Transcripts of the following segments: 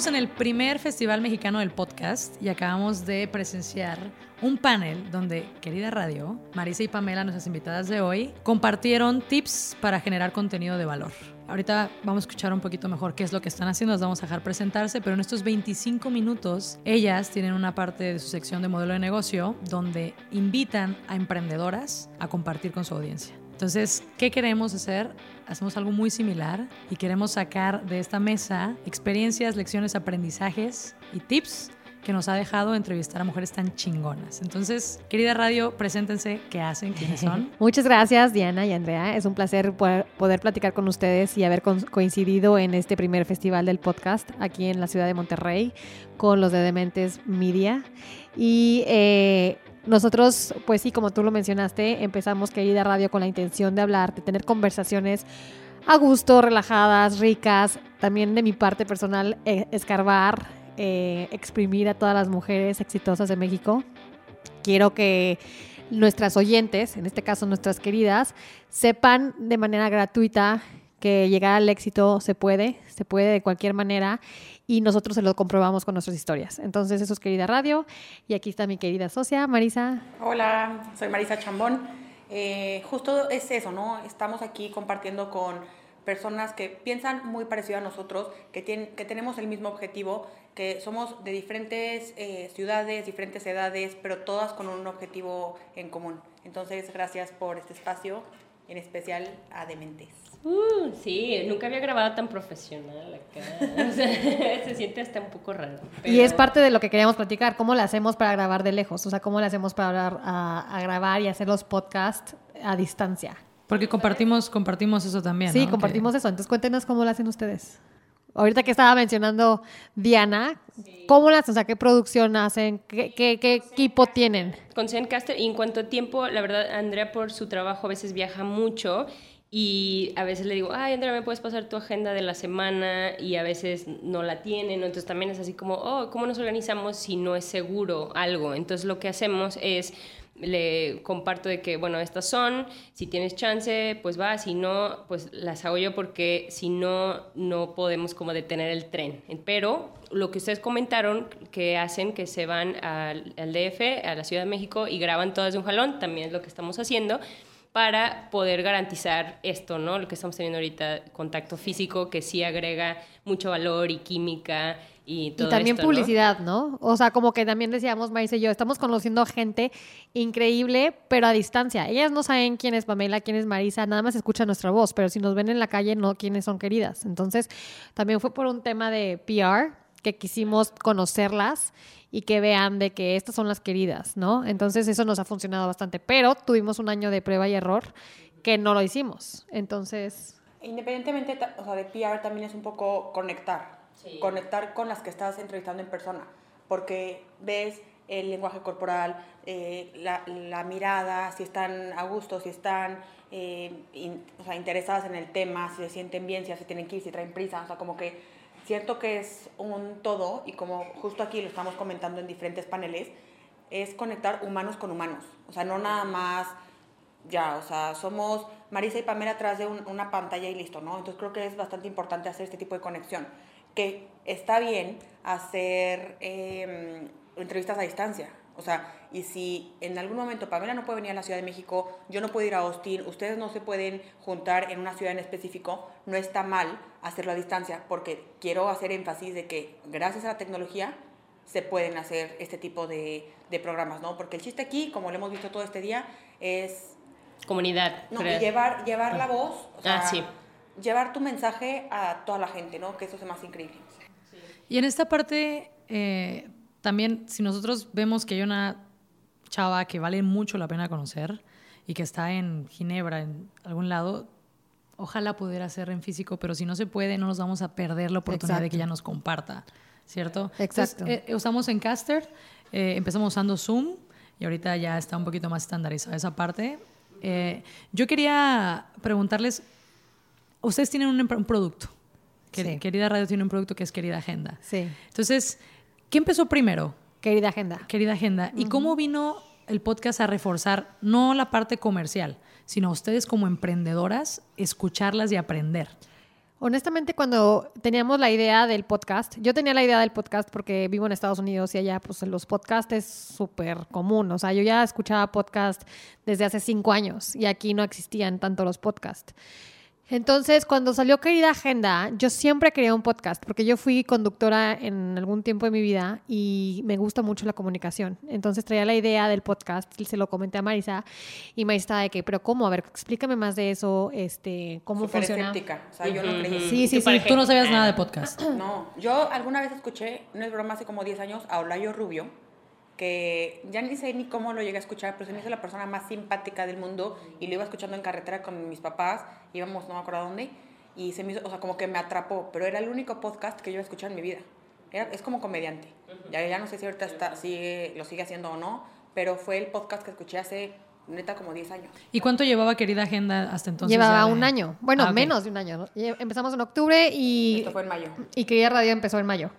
Estamos en el primer Festival Mexicano del Podcast y acabamos de presenciar un panel donde, querida radio, Marisa y Pamela, nuestras invitadas de hoy, compartieron tips para generar contenido de valor. Ahorita vamos a escuchar un poquito mejor qué es lo que están haciendo, las vamos a dejar presentarse, pero en estos 25 minutos ellas tienen una parte de su sección de modelo de negocio donde invitan a emprendedoras a compartir con su audiencia. Entonces, ¿qué queremos hacer? Hacemos algo muy similar y queremos sacar de esta mesa experiencias, lecciones, aprendizajes y tips que nos ha dejado entrevistar a mujeres tan chingonas. Entonces, querida radio, preséntense, qué hacen, quiénes son. Muchas gracias, Diana y Andrea. Es un placer poder, platicar con ustedes y haber co- coincidido en este primer festival del podcast aquí en la ciudad de Monterrey con los de Dementes Media. Y eh, nosotros, pues sí, como tú lo mencionaste, empezamos Querida Radio con la intención de hablar, de tener conversaciones a gusto, relajadas, ricas. También de mi parte personal, eh, escarbar, eh, exprimir a todas las mujeres exitosas de México. Quiero que nuestras oyentes, en este caso nuestras queridas, sepan de manera gratuita que llegar al éxito se puede, se puede de cualquier manera y nosotros se lo comprobamos con nuestras historias. Entonces, eso es querida radio y aquí está mi querida socia, Marisa. Hola, soy Marisa Chambón. Eh, justo es eso, ¿no? Estamos aquí compartiendo con personas que piensan muy parecido a nosotros, que, tienen, que tenemos el mismo objetivo, que somos de diferentes eh, ciudades, diferentes edades, pero todas con un objetivo en común. Entonces, gracias por este espacio, en especial a Dementes. Uh, sí, nunca había grabado tan profesional acá. O sea, se siente hasta un poco raro. Y es parte de lo que queríamos platicar, cómo le hacemos para grabar de lejos, o sea, cómo le hacemos para hablar, a, a grabar y hacer los podcasts a distancia. Porque compartimos, compartimos eso también. Sí, ¿no? compartimos eso. Entonces cuéntenos cómo lo hacen ustedes. Ahorita que estaba mencionando Diana, ¿cómo hacen? O sea, ¿qué producción hacen? ¿Qué, qué- qué equipo tienen? con Zencaster y en cuanto a tiempo, la verdad, Andrea por su trabajo a veces viaja mucho y a veces le digo, ay, Andrea, ¿me puedes pasar tu agenda de la semana? Y a veces no la tienen, ¿no? entonces también es así como, oh, ¿cómo nos organizamos si no es seguro algo? Entonces lo que hacemos es le comparto de que, bueno, estas son, si tienes chance, pues va, si no, pues las hago yo porque si no, no podemos como detener el tren. Pero lo que ustedes comentaron que hacen, que se van al, al DF, a la Ciudad de México y graban todas de un jalón, también es lo que estamos haciendo para poder garantizar esto, ¿no? Lo que estamos teniendo ahorita, contacto físico, que sí agrega mucho valor y química y todo y también publicidad, ¿no? O sea, como que también decíamos, Marisa y yo, estamos conociendo gente increíble, pero a distancia. Ellas no saben quién es Pamela, quién es Marisa, nada más escuchan nuestra voz, pero si nos ven en la calle, no quiénes son queridas. Entonces, también fue por un tema de PR que quisimos conocerlas y que vean de que estas son las queridas, ¿no? Entonces, eso nos ha funcionado bastante, pero tuvimos un año de prueba y error que no lo hicimos. Entonces, Independientemente o sea, de PR, también es un poco conectar. Conectar con las que estás entrevistando en persona. Porque ves el lenguaje corporal, eh, la, la mirada, si están a gusto, si están eh, in- o sea, interesadas en el tema, si se sienten bien, si ya se tienen que ir, si traen prisa. O sea, como que siento que es un todo y como justo aquí lo estamos comentando en diferentes paneles, es conectar humanos con humanos. O sea, no nada más ya, o sea, somos Marisa y Pamela atrás de un- una pantalla y listo, ¿no? Entonces creo que es bastante importante hacer este tipo de conexión. Que está bien hacer eh, entrevistas a distancia. O sea, y si en algún momento Pamela no puede venir a la Ciudad de México, yo no puedo ir a Austin, ustedes no se pueden juntar en una ciudad en específico, no está mal hacerlo a distancia, porque quiero hacer énfasis de que gracias a la tecnología se pueden hacer este tipo de, de programas, ¿no? Porque el chiste aquí, como lo hemos visto todo este día, es Comunidad. no, y llevar, llevar la voz, o sea, Ah, sí. llevar tu mensaje a toda la gente, ¿no? Que eso es más increíble. Y en esta parte, eh, también, si nosotros vemos que hay una chava que vale mucho la pena conocer y que está en Ginebra, en algún lado, ojalá pudiera ser en físico, pero si no se puede, no nos vamos a perder la oportunidad de que ella nos comparta, ¿cierto? Exacto. Entonces, eh, usamos en Caster, eh, empezamos usando Zoom y ahorita ya está un poquito más estandarizada esa parte. Eh, yo quería preguntarles, ustedes tienen un, un producto, Sí. Querida Radio tiene un producto que es Querida Agenda. Sí. Entonces, ¿qué empezó primero, Querida agenda. Querida Agenda? ¿Y cómo vino el podcast a reforzar no la parte comercial, sino a ustedes como emprendedoras, escucharlas y aprender? Honestamente, cuando teníamos la idea del podcast, yo tenía la idea del podcast porque vivo en Estados Unidos y allá pues los podcasts es súper común. O sea, yo ya escuchaba podcast desde hace cinco años y aquí no existían tanto los podcasts. Entonces, cuando salió Querida Agenda, yo siempre quería un podcast porque yo fui conductora en algún tiempo de mi vida y me gusta mucho la comunicación. Entonces traía la idea del podcast y se lo comenté a Marisa y Marisa estaba de que, pero ¿cómo? A ver, explícame más de eso, este, cómo Súper funciona. escéptica, o sea, yo no creí. Sí, sí, sí. Tú no sabías nada de podcast. No, yo alguna vez escuché, no es broma, hace como 10 años, a Olayo Rubio, que ya ni sé ni cómo lo llegué a escuchar, pero se me hizo la persona más simpática del mundo y lo iba escuchando en carretera con mis papás, íbamos no me acuerdo a dónde, y se me hizo, o sea, como que me atrapó, pero era el único podcast que yo iba a escuchar en mi vida. Era- es como comediante. Ya, ya no sé si ahorita está, sigue, lo sigue haciendo o no, pero fue el podcast que escuché hace neta como 10 años. ¿Y cuánto llevaba Querida Agenda hasta entonces? Llevaba un año. Bueno, Ah, menos de un año. Empezamos en octubre y, Esto fue en mayo. y Querida Radio empezó en mayo.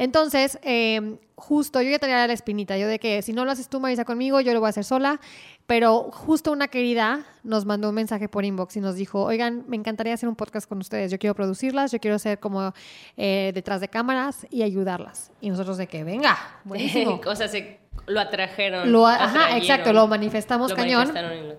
Entonces, eh, justo yo ya tenía la espinita, yo de que si no lo haces tú, Marisa, conmigo, yo lo voy a hacer sola. Pero justo una querida nos mandó un mensaje por inbox y nos dijo, oigan, me encantaría hacer un podcast con ustedes. Yo quiero producirlas, yo quiero ser como eh, detrás de cámaras y ayudarlas. Y nosotros de que, venga, buenísimo. o sea, se, lo atrajeron. Lo, ajá, exacto, lo manifestamos Lo cañón. manifestaron tra-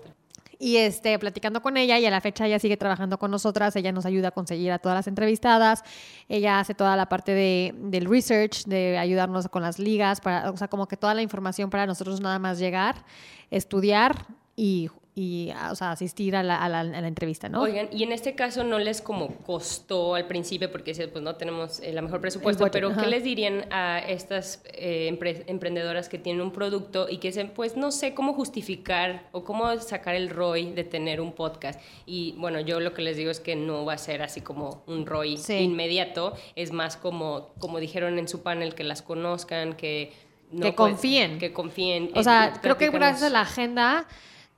Y este, platicando con ella, y a la fecha ella sigue trabajando con nosotras, ella nos ayuda a conseguir a todas las entrevistadas, ella hace toda la parte de, del research, de ayudarnos con las ligas, para, o sea, como que toda la información para nosotros nada más llegar, estudiar y, y o sea, asistir a la, a la- a la entrevista, ¿no? Oigan, y en este caso no les como costó al principio porque pues no tenemos el mejor presupuesto, budget, pero ajá. ¿qué les dirían a estas eh, empre- emprendedoras que tienen un producto y que dicen, pues no sé cómo justificar o cómo sacar el ROI de tener un podcast? Y bueno, yo lo que les digo es que no va a ser así como un ROI Sí. inmediato, es más como, como dijeron en su panel, que las conozcan, que... no, Que pues, confíen. que confíen. O Eh, sea, creo que gracias a la agenda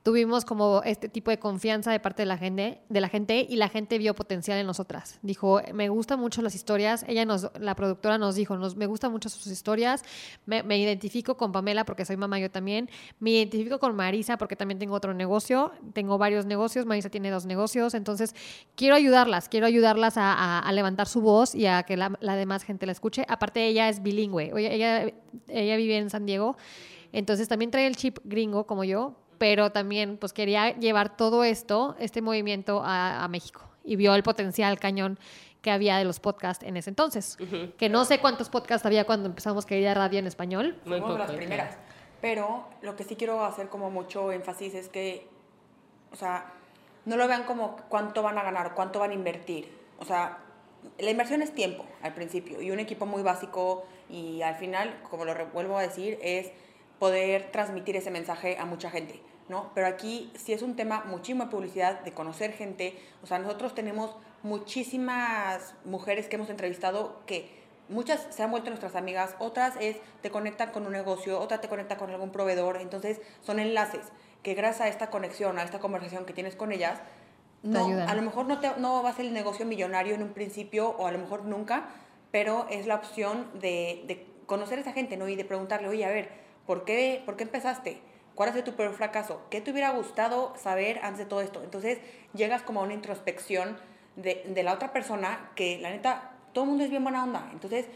tuvimos como este tipo de confianza de parte de la gente, de la gente y la gente vio potencial en nosotras. Dijo, me gustan mucho las historias. Ella nos, la productora nos dijo, me gustan mucho sus historias. Me, identifico con Pamela porque soy mamá yo también. Me identifico con Marisa porque también tengo otro negocio. Tengo varios negocios. Marisa tiene dos negocios. Entonces, quiero ayudarlas. Quiero ayudarlas a, levantar su voz y a que la, demás gente la escuche. Aparte, ella es bilingüe. Oye, ella, ella vive en San Diego. Entonces también trae el chip gringo como yo, pero también pues quería llevar todo esto, este movimiento a, a México y vio el potencial cañón que había de los podcasts en ese entonces. Que no sé cuántos podcasts había cuando empezamos Querida Radio en español. Muy Fuimos de las primeras. Pero lo que sí quiero hacer como mucho énfasis es que, o sea, no lo vean como cuánto van a ganar, cuánto van a invertir. O sea, la inversión es tiempo al principio y un equipo muy básico y al final, como lo vuelvo a decir, es poder transmitir ese mensaje a mucha gente, ¿no? Pero aquí sí es un tema muchísima publicidad, de conocer gente. O sea, nosotros tenemos muchísimas mujeres que hemos entrevistado que muchas se han vuelto nuestras amigas, otras es te conectan con un negocio, otra te conecta con algún proveedor, entonces son enlaces que gracias a esta conexión, a esta conversación que tienes con ellas, no, a lo mejor no, te, no va a ser el negocio millonario en un principio o a lo mejor nunca, pero es la opción de, de conocer a esa gente ¿no? y de preguntarle, oye, a ver, ¿por qué, ¿por qué empezaste? ¿Cuál ha sido tu peor fracaso? ¿Qué te hubiera gustado saber antes de todo esto? Entonces llegas como a una introspección de, de la otra persona que la neta, todo el mundo es bien buena onda. Entonces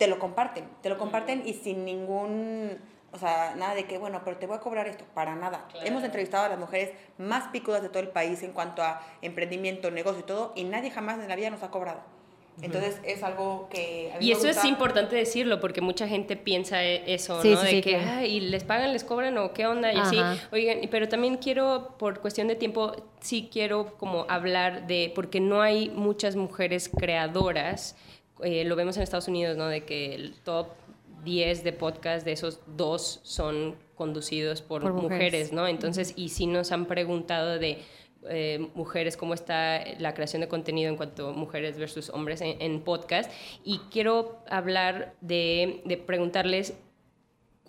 te lo comparten, te lo comparten y sin ningún, o sea, nada de que, bueno, pero te voy a cobrar esto, para nada. Hemos entrevistado a las mujeres más picudas de todo el país en cuanto a emprendimiento, negocio y todo, y nadie jamás en la vida nos ha cobrado. Entonces es algo que... Y eso es importante decirlo porque mucha gente piensa e- eso, Sí, ¿no? sí, de sí, que, claro. "Ay, ¿y les pagan, les cobran o qué onda? Y así, oigan, pero también quiero, por cuestión de tiempo, sí quiero como hablar de, porque no hay muchas mujeres creadoras, eh, lo vemos en Estados Unidos, ¿no? De que el top 10 de podcast, de esos dos son conducidos por, Por mujeres. mujeres, ¿no? Entonces, y sí nos han preguntado de eh, mujeres, cómo está la creación de contenido en cuanto a mujeres versus hombres en, podcast. Y quiero hablar de, de preguntarles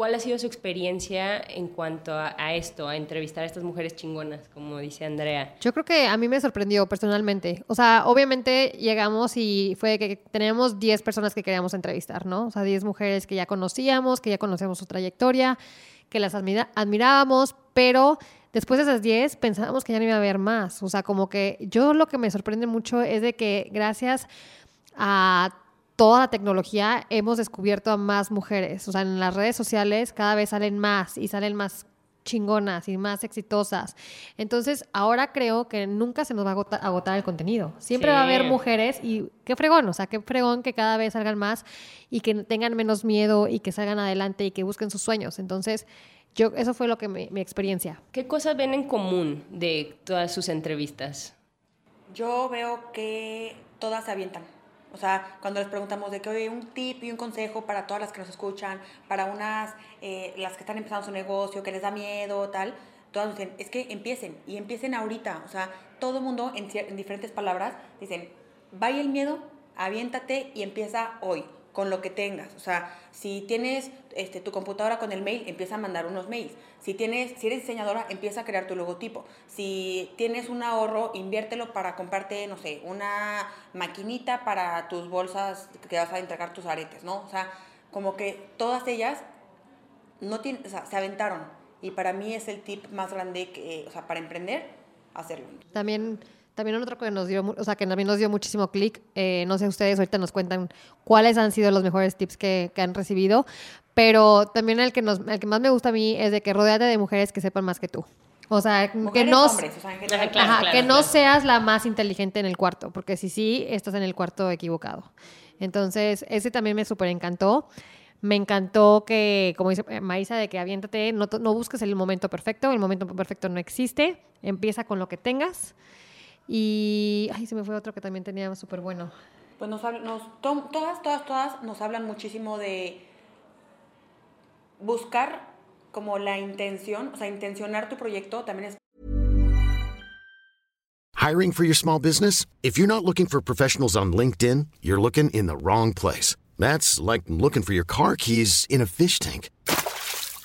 cuál ha sido su experiencia en cuanto a, esto, a entrevistar a estas mujeres chingonas, como dice Andrea. Yo creo que a mí me sorprendió personalmente. O sea, obviamente llegamos y fue que teníamos 10 personas que queríamos entrevistar, ¿no? O sea, 10 mujeres que ya conocíamos, que ya conocíamos su trayectoria, que las admirábamos, pero después de esas 10 pensábamos que ya no iba a haber más. O sea, como que yo lo que me sorprende mucho es de que gracias a toda la tecnología hemos descubierto a más mujeres. O sea, en las redes sociales cada vez salen más y salen más chingonas y más exitosas. Entonces, ahora creo que nunca se nos va a agota- agotar el contenido. Siempre Sí. va a haber mujeres y qué fregón, o sea, qué fregón que cada vez salgan más y que tengan menos miedo y que salgan adelante y que busquen sus sueños. Entonces, yo eso fue lo que me- mi experiencia. ¿Qué cosas ven en común de todas sus entrevistas? Yo veo que todas se avientan. O sea, cuando les preguntamos de que, oye, un tip y un consejo para todas las que nos escuchan, para unas, eh, las que están empezando su negocio, que les da miedo, tal, todas nos dicen, es que empiecen, y empiecen ahorita. O sea, todo el mundo, en, en diferentes palabras, dicen, vaya el miedo, aviéntate y empieza hoy, con lo que tengas. O sea, si tienes este, tu computadora con el mail, empieza a mandar unos mails. Si, tienes, si eres diseñadora, empieza a crear tu logotipo. Si tienes un ahorro, inviértelo para comprarte, no sé, una maquinita para tus bolsas que vas a entregar tus aretes, ¿no? O sea, como que todas ellas no tienen, o sea, se aventaron. Y para mí es el tip más grande que, o sea, para emprender, hacerlo. También, también otro que nos dio, o sea, que también nos dio muchísimo clic, eh, no sé ustedes ahorita nos cuentan cuáles han sido los mejores tips que, que han recibido, pero también el que, nos, el que más me gusta a mí es de que rodeate de mujeres que sepan más que tú. O sea, que no, hombres, o sea. Ajá, claro, Ajá, claro, que no claro. seas la más inteligente en el cuarto, porque si sí, estás en el cuarto equivocado. Entonces, ese también me súper encantó. Me encantó que, como dice Marisa, de que aviéntate, no, no busques el momento perfecto, el momento perfecto no existe, empieza con lo que tengas. Y, ay, se me fue otro que también tenía súper bueno. Pues nos, nos to- todas, todas, todas nos hablan muchísimo de buscar como la intención, o sea, intencionar tu proyecto también es Hiring for your small business? If you're not looking for professionals on LinkedIn, you're looking in the wrong place. That's like looking for your car keys in a fish tank.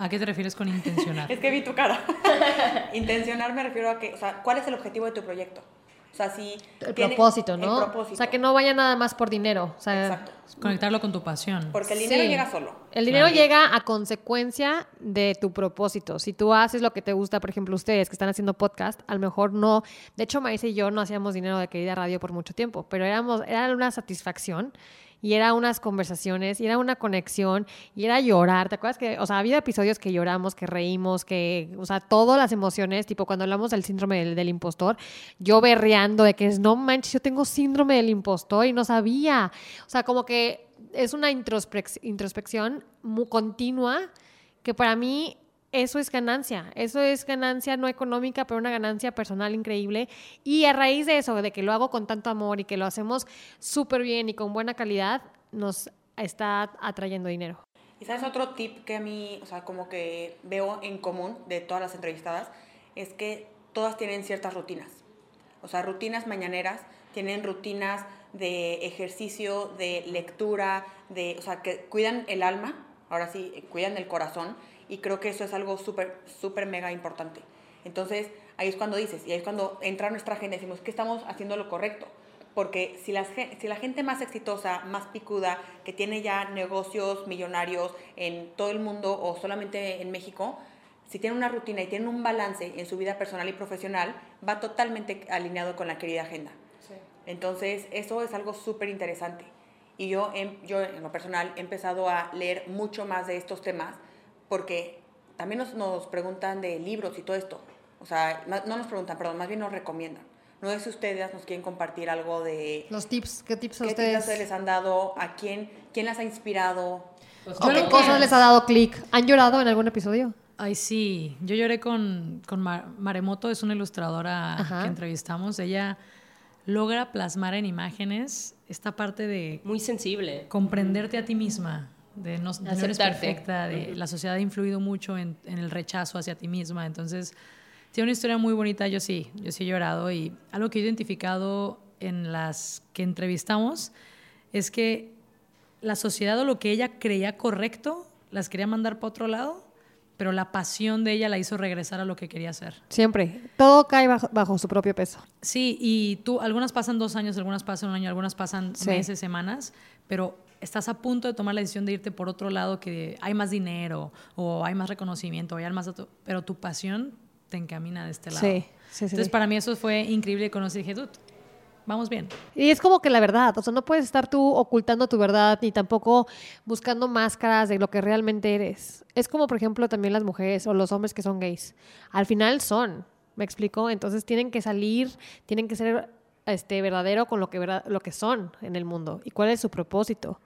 ¿A qué te refieres con intencionar? Es que vi tu cara. Intencionar me refiero a que, o sea, ¿cuál es el objetivo de tu proyecto? O sea, si... El tiene- propósito, ¿no? El propósito. O sea, que no vaya nada más por dinero. O sea, Exacto. Conectarlo con tu pasión. Porque el dinero Sí. llega solo. El dinero llega a consecuencia de tu propósito. Si tú haces lo que te gusta, por ejemplo, ustedes que están haciendo podcast, a lo mejor no. De hecho, Marisa y yo no hacíamos dinero de querida radio por mucho tiempo, pero éramos, era una satisfacción y era unas conversaciones y era una conexión y era llorar. ¿Te acuerdas que, o sea, había episodios que lloramos, que reímos, que, o sea, todas las emociones, tipo cuando hablamos del síndrome del, impostor, yo berreando de que es, no manches, yo tengo síndrome del impostor y no sabía. O sea, como que es una introspec- introspección muy continua que para mí eso es ganancia. Eso es ganancia no económica, pero una ganancia personal increíble. Y a raíz de eso, de que lo hago con tanto amor y que lo hacemos súper bien y con buena calidad, nos está atrayendo dinero. Y sabes otro tip que a mí, o sea, como que veo en común de todas las entrevistadas, es que todas tienen ciertas rutinas. O sea, rutinas mañaneras, tienen rutinas de ejercicio, de lectura, de, o sea, que cuidan el alma, ahora sí, cuidan el corazón, y creo que eso es algo súper, súper mega importante. Entonces, ahí es cuando dices, y ahí es cuando entra nuestra agenda y decimos que estamos haciendo lo correcto. porque si, las, si la gente más exitosa, más picuda, que tiene ya negocios millonarios en todo el mundo o solamente en México, si tiene una rutina y tiene un balance en su vida personal y profesional, va totalmente alineado con la querida agenda. Entonces, eso es algo súper interesante. Y yo, em- yo, en lo personal, he empezado a leer mucho más de estos temas porque también nos, nos preguntan de libros y todo esto. O sea, no nos preguntan, perdón, más bien nos recomiendan. No sé si ustedes nos quieren compartir algo de Los tips, ¿qué tips a qué ustedes? tips les han dado, a quién, quién las ha inspirado. ¿O Yo qué cosas que- les ha dado clic? ¿Han llorado en algún episodio? Ay, sí. Yo lloré con, con Mar- Maremoto, es una ilustradora Ajá. que entrevistamos. Ella logra plasmar en imágenes esta parte de Muy sensible. comprenderte a ti misma, de no, de no eres perfecta, de la sociedad ha influido mucho en, en el rechazo hacia ti misma. Entonces, tiene una historia muy bonita. Yo sí, yo sí he llorado. Y algo que he identificado en las que entrevistamos es que la sociedad o lo que ella creía correcto las quería mandar para otro lado, pero la pasión de ella la hizo regresar a lo que quería hacer. Siempre. Todo cae bajo, bajo su propio peso. Sí, y tú, algunas pasan dos años, algunas pasan un año, algunas pasan Sí. meses, semanas, pero estás a punto de tomar la decisión de irte por otro lado que hay más dinero o hay más reconocimiento, o hay más, pero tu pasión te encamina de este lado. Sí, sí, sí, Entonces sí. para mí eso fue increíble cuando dije, dude, vamos bien. Y es como que la verdad, o sea, no puedes estar tú ocultando tu verdad ni tampoco buscando máscaras de lo que realmente eres. Es como, por ejemplo, también las mujeres o los hombres que son gays. Al final son, ¿me explico? Entonces tienen que salir, tienen que ser este, verdadero con lo que, verdad- lo que son en el mundo y cuál es su propósito.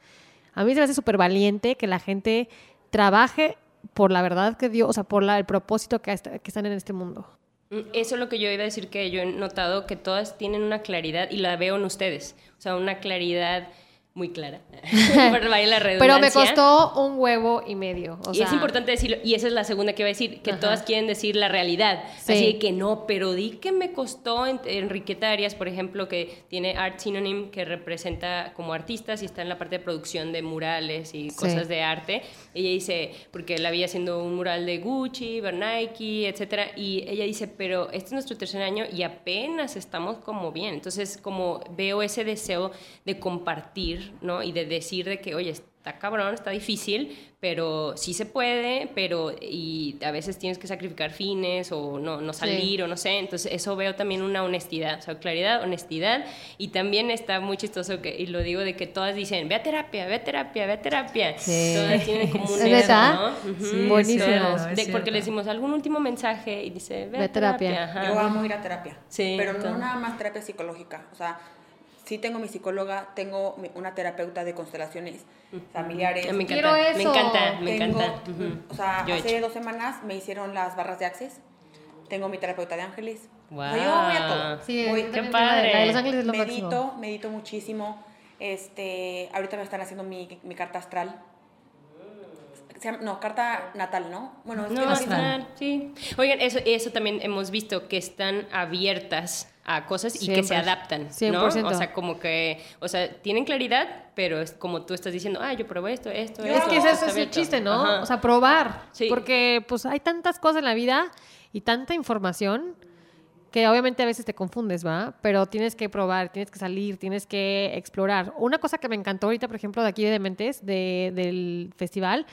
A mí se me hace súper valiente que la gente trabaje por la verdad que dio, o sea, por la- el propósito que, que están en este mundo. Mm, Eso es lo que yo iba a decir, que yo he notado que todas tienen una claridad y la veo en ustedes. O sea, una claridad muy clara. Vaya la Pero me costó un huevo y medio. o y sea, es importante decirlo, y esa es la segunda que iba a decir, que Ajá. todas quieren decir la realidad. Sí. Así de que no, pero di que me costó en- Enriqueta Arias, por ejemplo, que tiene Art Synonym, que representa como artistas y está en la parte de producción de murales y Sí. cosas de arte. Ella dice, porque la vi haciendo un mural de Gucci, Nike, etcétera, y ella dice, pero este es nuestro tercer año y apenas estamos como bien. Entonces, como veo ese deseo de compartir, ¿no? Y de decir de que, oye, está cabrón, está difícil, pero sí se puede, pero y a veces tienes que sacrificar fines o no, no salir o no sé. Entonces, eso veo también una honestidad, o sea, claridad, honestidad. Y también está muy chistoso, que, y lo digo, de que todas dicen, ve a terapia, ve a terapia, ve a terapia. Sí. Todas tienen como un ¿no? Sí, Buenísimo. Todas. De- porque le decimos algún último mensaje y dice, ve, Ve a terapia. terapia. Yo amo ir a terapia. Sí, pero no nada más terapia psicológica. O sea, sí tengo mi psicóloga, tengo una terapeuta de constelaciones familiares. Me encanta, Quiero me eso. encanta, me Tengo- encanta. Ujú. O sea, Yo he hace hecho. dos semanas me hicieron las barras de Access. Tengo mi terapeuta de ángeles. O sea, Guau. yo voy a todo. Sí, Voy- también padre. La de Los Ángeles es lo medito, máximo. medito muchísimo. Este, ahorita me están haciendo mi, mi carta astral. No, carta natal, ¿no? Bueno, es que No, no astral, sí. Oigan, eso, eso también hemos visto, que están abiertas a cosas y que se adaptan, 100%. ¿no? O sea, como que, o sea, tienen claridad, pero es como tú estás diciendo, ah, yo probé esto, esto, Es esto. que esto ese está es el abierto". chiste, ¿no? Ajá. O sea, probar. Sí. Porque pues hay tantas cosas en la vida y tanta información que obviamente a veces te confundes, ¿va? Pero tienes que probar, tienes que salir, tienes que explorar. Una cosa que me encantó ahorita, por ejemplo, de aquí de Dementes, de, del festival,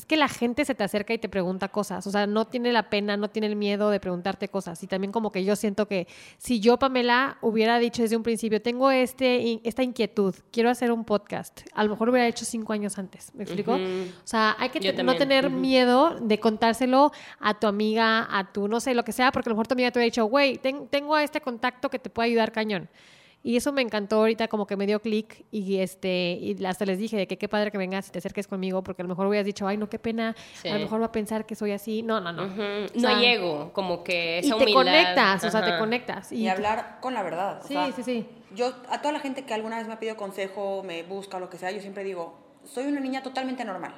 es que la gente se te acerca y te pregunta cosas. O sea, no tiene la pena, no tiene el miedo de preguntarte cosas. Y también como que yo siento que si yo, Pamela, hubiera dicho desde un principio, tengo este, esta inquietud, quiero hacer un podcast, a lo mejor hubiera hecho cinco años antes. ¿Me explico? O sea, hay que te- no tener miedo de contárselo a tu amiga, a tu, no sé, lo que sea, porque a lo mejor tu amiga te hubiera dicho, güey, ten- tengo a este contacto que te puede ayudar cañón. Y eso me encantó ahorita, como que me dio clic y este y hasta les dije de que qué padre que vengas y te acerques conmigo, porque a lo mejor hubieras dicho, ay, no, qué pena, Sí. a lo mejor va a pensar que soy así. No, no, no. O No sea, hay ego, como que esa Y te humildad. conectas, o sea, te conectas. Y, hablar con la verdad. o Sí, sea, sí, sí. Yo, a toda la gente que alguna vez me ha pedido consejo, me busca o lo que sea, yo siempre digo, soy una niña totalmente normal.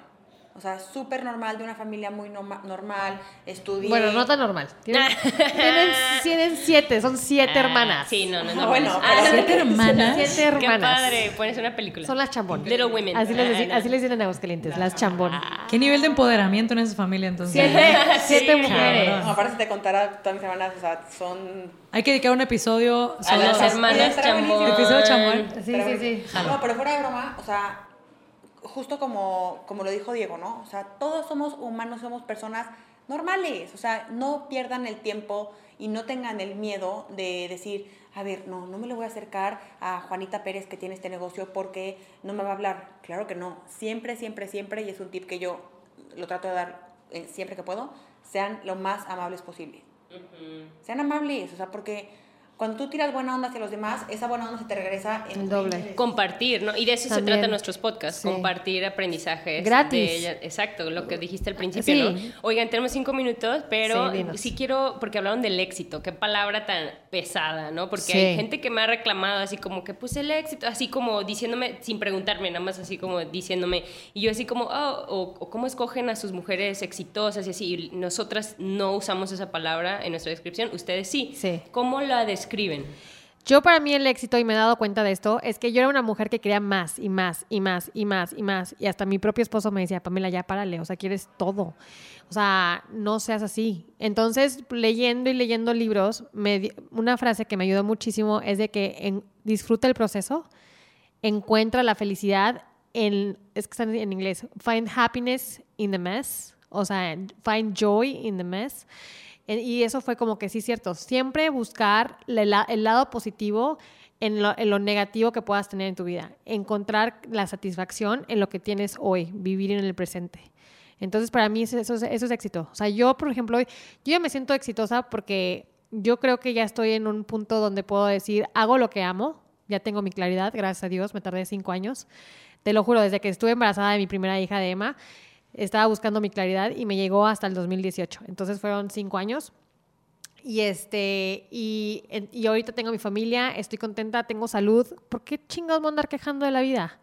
O sea, súper normal, de una familia muy norma- normal, estudié. Bueno, no tan normal. Tienen, tienen, tienen siete, son siete hermanas. Ah, Sí, no, no es Ah, bueno, Ah, pero- ¿Siete hermanas? Siete hermanas. Qué padre, pones una película. Son las chambonas. Little Women. Así les, Ah, dicen, no. así les dicen en Aguascalientes, las chambonas. ¿Qué nivel de empoderamiento en esa familia entonces? Siete, siete Sí, mujeres. No, aparte si te contara todas mis hermanas, o sea, son... Hay que dedicar un episodio A las a- hermanas chambón. Episodio chambón. Sí, sí, sí. No, pero fuera de broma, o sea, justo como, como lo dijo Diego, ¿no? O sea, todos somos humanos, somos personas normales. O sea, no pierdan el tiempo y no tengan el miedo de decir, a ver, no, no me le voy a acercar a Juanita Pérez que tiene este negocio porque no me va a hablar. Claro que no. Siempre, siempre, siempre, y es un tip que yo lo trato de dar eh, siempre que puedo, sean lo más amables posible. Sean amables, o sea, porque cuando tú tiras buena onda hacia los demás, esa buena onda se te regresa en El doble. Compartir, ¿no? Y de eso También. se trata nuestros podcasts, Sí. compartir aprendizajes. Gratis. de ella- exacto, lo que dijiste al principio, Sí. ¿no? Oigan, tenemos cinco minutos, pero Sí, quiero, porque hablaron del éxito, qué palabra tan pesada, ¿no? Porque Sí. hay gente que me ha reclamado así como que, pues el éxito, así como diciéndome, sin preguntarme, nada más así como diciéndome, y yo así como, oh, o, o cómo escogen a sus mujeres exitosas y así, y nosotras no usamos esa palabra en nuestra descripción, ustedes sí. Sí. ¿Cómo la describen? Yo para mí el éxito, y me he dado cuenta de esto, es que yo era una mujer que quería más y más y más y más y más. Y hasta mi propio esposo me decía, Pamela, ya párale, o sea, quieres todo. O sea, no seas así. Entonces, leyendo y leyendo libros, me una frase que me ayudó muchísimo es de que en- disfruta el proceso, encuentra la felicidad en, es que están en inglés, find happiness in the mess, o sea, find joy in the mess. Y eso fue como que sí, cierto. Siempre buscar el lado positivo en lo, negativo que puedas tener en tu vida. Encontrar la satisfacción en lo que tienes hoy, vivir en el presente. Entonces, para mí eso, es- éxito. O sea, yo, por ejemplo, yo ya me siento exitosa porque yo creo que ya estoy en un punto donde puedo decir, hago lo que amo, ya tengo mi claridad, gracias a Dios, me tardé cinco años. Te lo juro, desde que estuve embarazada de mi primera hija de Emma, estaba buscando mi claridad y me llegó hasta el 2018. Entonces fueron cinco años. Y este, y, y ahorita tengo mi familia, estoy contenta, tengo salud. ¿Por qué chingados me andar quejando de la vida?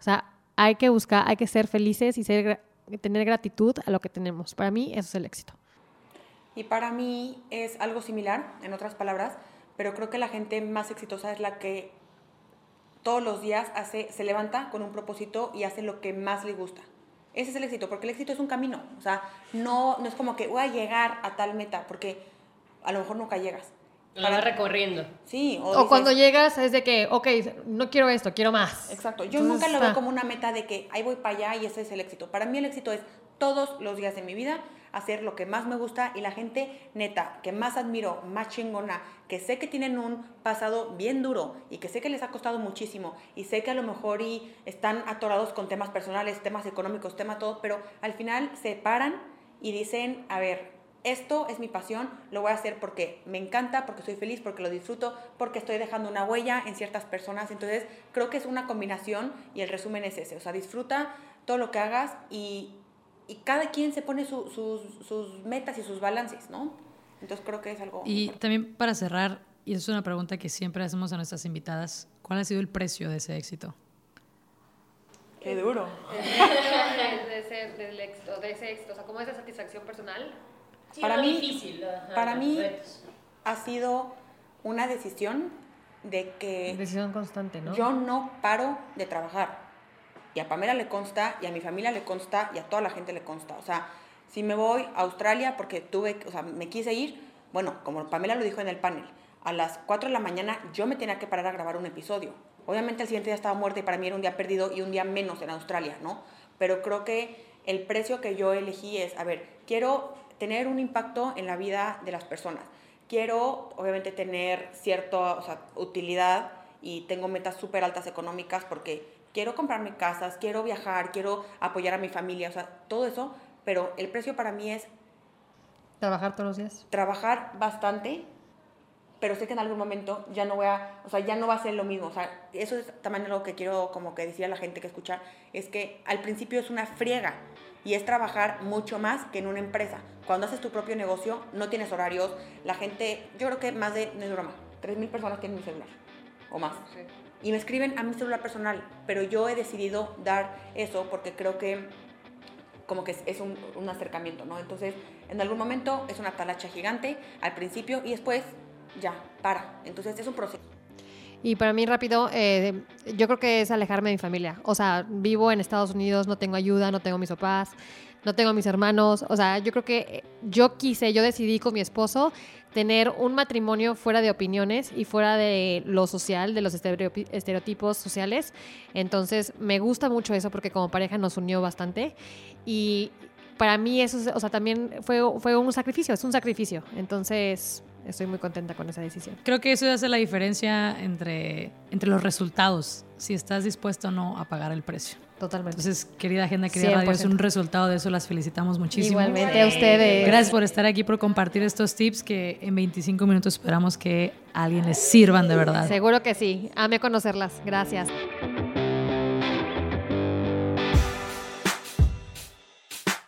O sea, hay que buscar, hay que ser felices y ser, tener gratitud a lo que tenemos. Para mí, eso es el éxito. Y para mí es algo similar, en otras palabras, pero creo que la gente más exitosa es la que todos los días hace, se levanta con un propósito y hace lo que más le gusta. Ese es el éxito, porque el éxito es un camino. O sea, no, no es como que voy a llegar a tal meta, porque a lo mejor nunca llegas. La va recorriendo. Sí, o, O, dices- cuando llegas es de que, ok, no quiero esto, quiero más. Exacto. Yo Entonces, nunca lo veo como una meta de que ahí voy para allá y ese es el éxito. Para mí el éxito es todos los días de mi vida hacer lo que más me gusta y la gente neta que más admiro, más chingona, que sé que tienen un pasado bien duro y que sé que les ha costado muchísimo y sé que a lo mejor y están atorados con temas personales, temas económicos, tema todo, pero al final se paran y dicen, a ver, esto es mi pasión, lo voy a hacer porque me encanta, porque soy feliz, porque lo disfruto, porque estoy dejando una huella en ciertas personas. Entonces, creo que es una combinación y el resumen es ese. O sea, disfruta todo lo que hagas y, y cada quien se pone su- sus, sus metas y sus balances, ¿no? Entonces, creo que es algo... Y también para cerrar, y es una pregunta que siempre hacemos a nuestras invitadas, ¿cuál ha sido el precio de ese éxito? Qué duro. de, ese, del éxito, de ese éxito, o sea, como esa satisfacción personal. para lo mí, difícil, ajá, para mí retos. ha sido una decisión de que Decisión constante, ¿no? yo no paro de trabajar. Y a Pamela le consta, y a mi familia le consta, y a toda la gente le consta. O sea, si me voy a Australia porque tuve, o sea, me quise ir, bueno, como Pamela lo dijo en el panel, a las 4 de la mañana yo me tenía que parar a grabar un episodio. Obviamente el siguiente día estaba muerta y para mí era un día perdido y un día menos en Australia, ¿no? Pero creo que el precio que yo elegí es, a ver, quiero tener un impacto en la vida de las personas. Quiero, obviamente, tener cierta o sea, utilidad y tengo metas súper altas económicas porque quiero comprarme casas, quiero viajar, quiero apoyar a mi familia, o sea, todo eso, pero el precio para mí es Trabajar todos los días. trabajar bastante, pero sé que en algún momento ya no voy a, o sea, ya no va a ser lo mismo, o sea, eso es también lo que quiero como que decir a la gente que escucha, es que al principio es una friega y es trabajar mucho más que en una empresa. Cuando haces tu propio negocio, no tienes horarios, la gente, yo creo que más de, no es broma, 3.000 personas tienen mi celular o más. Y me escriben a mi celular personal, pero yo he decidido dar eso porque creo que como que es, un, un, acercamiento, ¿no? Entonces, en algún momento es una talacha gigante al principio y después ya, para. Entonces, es un proceso. Y para mí rápido, eh, yo creo que es alejarme de mi familia. O sea, vivo en Estados Unidos, no tengo ayuda, no tengo mis papás, no tengo mis hermanos. O sea, yo creo que yo quise, yo decidí con mi esposo tener un matrimonio fuera de opiniones y fuera de lo social, de los estereotipos sociales. Entonces, me gusta mucho eso porque como pareja nos unió bastante. Y para mí eso, o sea, también fue, fue un sacrificio, es un sacrificio. Entonces, estoy muy contenta con esa decisión. Creo que eso hace la diferencia entre, entre los resultados, si estás dispuesto o no a pagar el precio. Totalmente. Entonces, querida Agenda, querida Radio, es un resultado de eso, las felicitamos muchísimo. Igualmente a ustedes. Gracias por estar aquí, por compartir estos tips que en 25 minutos esperamos que a alguien les sirvan de verdad. Seguro que sí. Ame conocerlas. Gracias.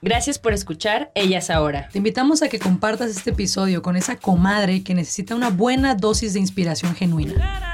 Gracias por escuchar Ellas Ahora. Te invitamos a que compartas este episodio con esa comadre que necesita una buena dosis de inspiración genuina.